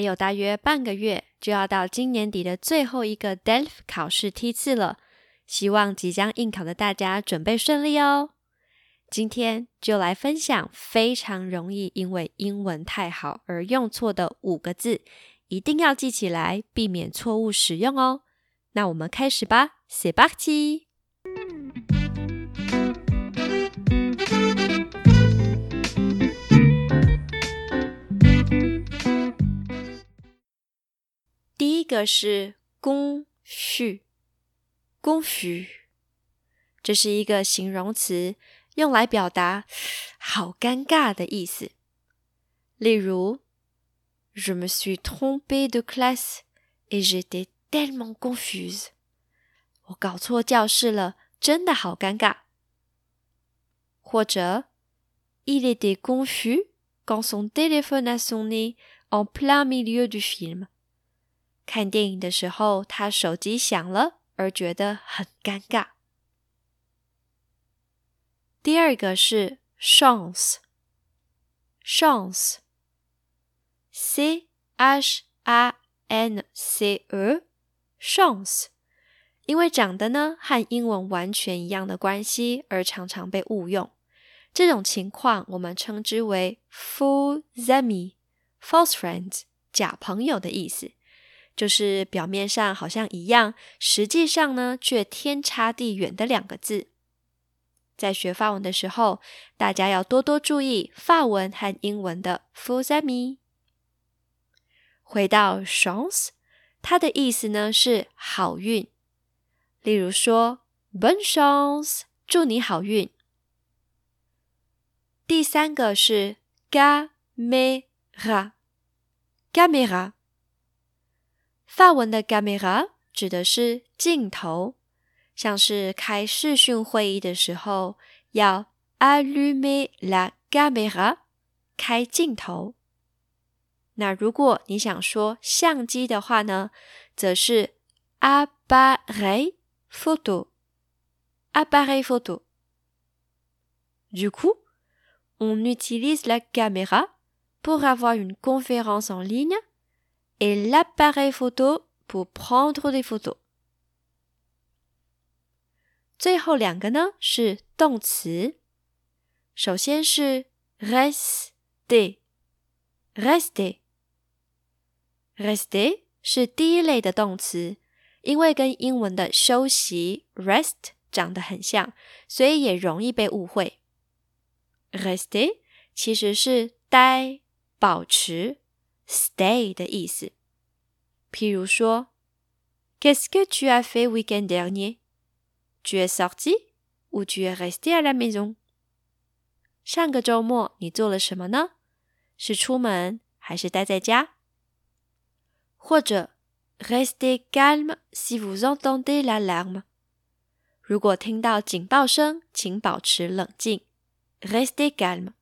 还有大约半个月就要到今年底的最后一个 DELF 考试梯次了，希望即将应考的大家准备顺利哦。今天就来分享非常容易因为英文太好而用错的五个字，一定要记起来，避免错误使用哦。那我们开始吧，C'est parti！第一个是公序，公序，这是一个形容词，用来表达好尴尬的意思。例如，Je me suis trompé de classe et j'étais tellement confuse。我搞错教室了，真的好尴尬。或者，Il était confus quand son téléphone a sonné en plein milieu du film。看电影的时候，他手机响了，而觉得很尴尬。第二个是 chance，chance，c h a n c e，chance，因为长得呢和英文完全一样的关系，而常常被误用。这种情况我们称之为 fool，zami，false friends，假朋友的意思。就是表面上好像一样，实际上呢却天差地远的两个字。在学法文的时候，大家要多多注意法文和英文的 f u s a m i。回到 chance，它的意思呢是好运。例如说，bon chance，祝你好运。第三个是 caméra，camera。法文的 caméra 指的是镜头，像是开视讯会议的时候要 allumer la caméra，开镜头。那如果你想说相机的话呢，则是 appareil photo，appareil photo。Du coup, on utilise la caméra pour avoir une conférence en ligne. Et l'appareil photo pour prendre des photos。最后两个呢是动词，首先是 rester，rester，rester 是第一类的动词，因为跟英文的休息 rest 长得很像，所以也容易被误会。rester 其实是待、保持。stay 的意思。譬如说，Qu'est-ce que tu as fait week-end dernier? Tu es sorti ou tu es resté à la maison? 上个周末你做了什么呢？是出门还是待在家？或者，Restez calme si vous entendez l'alarme。如果听到警报声，请保持冷静。Restez calme。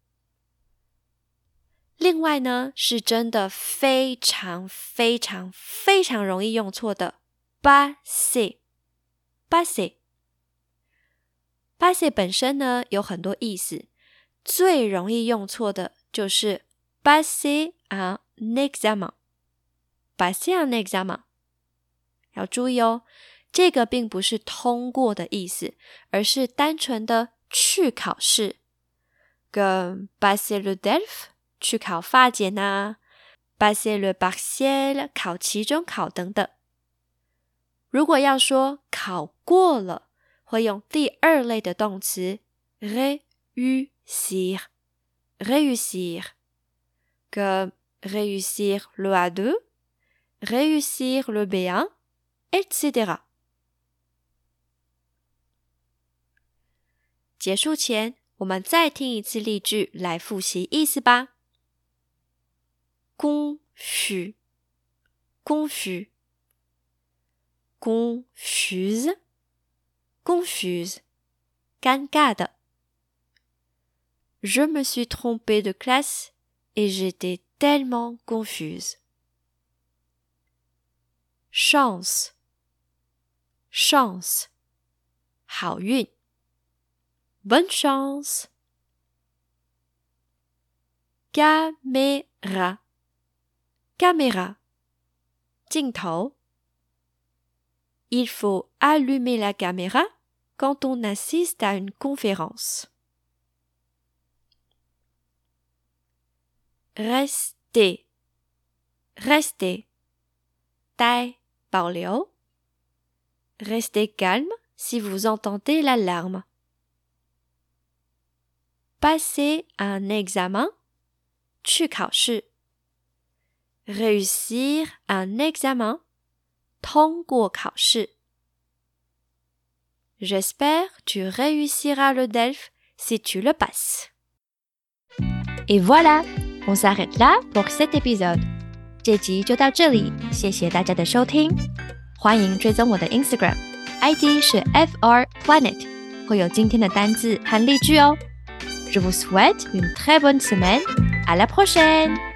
另外呢，是真的非常非常非常容易用错的 “base”，“base”，“base” 本身呢有很多意思，最容易用错的就是 “base un examen”，“base un examen”。要注意哦，这个并不是通过的意思，而是单纯的去考试，跟 “base le DELF”。去考法检呐，passer le bac 考期中考等等。如果要说考过了，会用第二类的动词 réussir，réussir，跟 réussir le A2，réussir le B1，etc。结束前，我们再听一次例句来复习意思吧。公虚，公虚， confuse, confuse, 尴尬的。Je me suis trompée de classe et j'étais tellement confuse. Chance, chance, 好运。Bonne chance. Caméra, caméra, 镜头。Il faut allumer la caméra quand on assiste à une conférence. Restez, restez, 待保留。Restez calme si vous entendez l'alarme. Passer un examen, 去考试。 Réussir un examen, 通过考试。J'espère tu réussiras le DELF si tu le passes. Et voilà, on s'arrête là pour cet épisode. 这集就到这里，谢谢大家的收听。欢迎追踪我的 Instagram，ID 是 FR Planet，会有今天的单字和例句哦。Je vous souhaite une très bonne semaine. À la prochaine!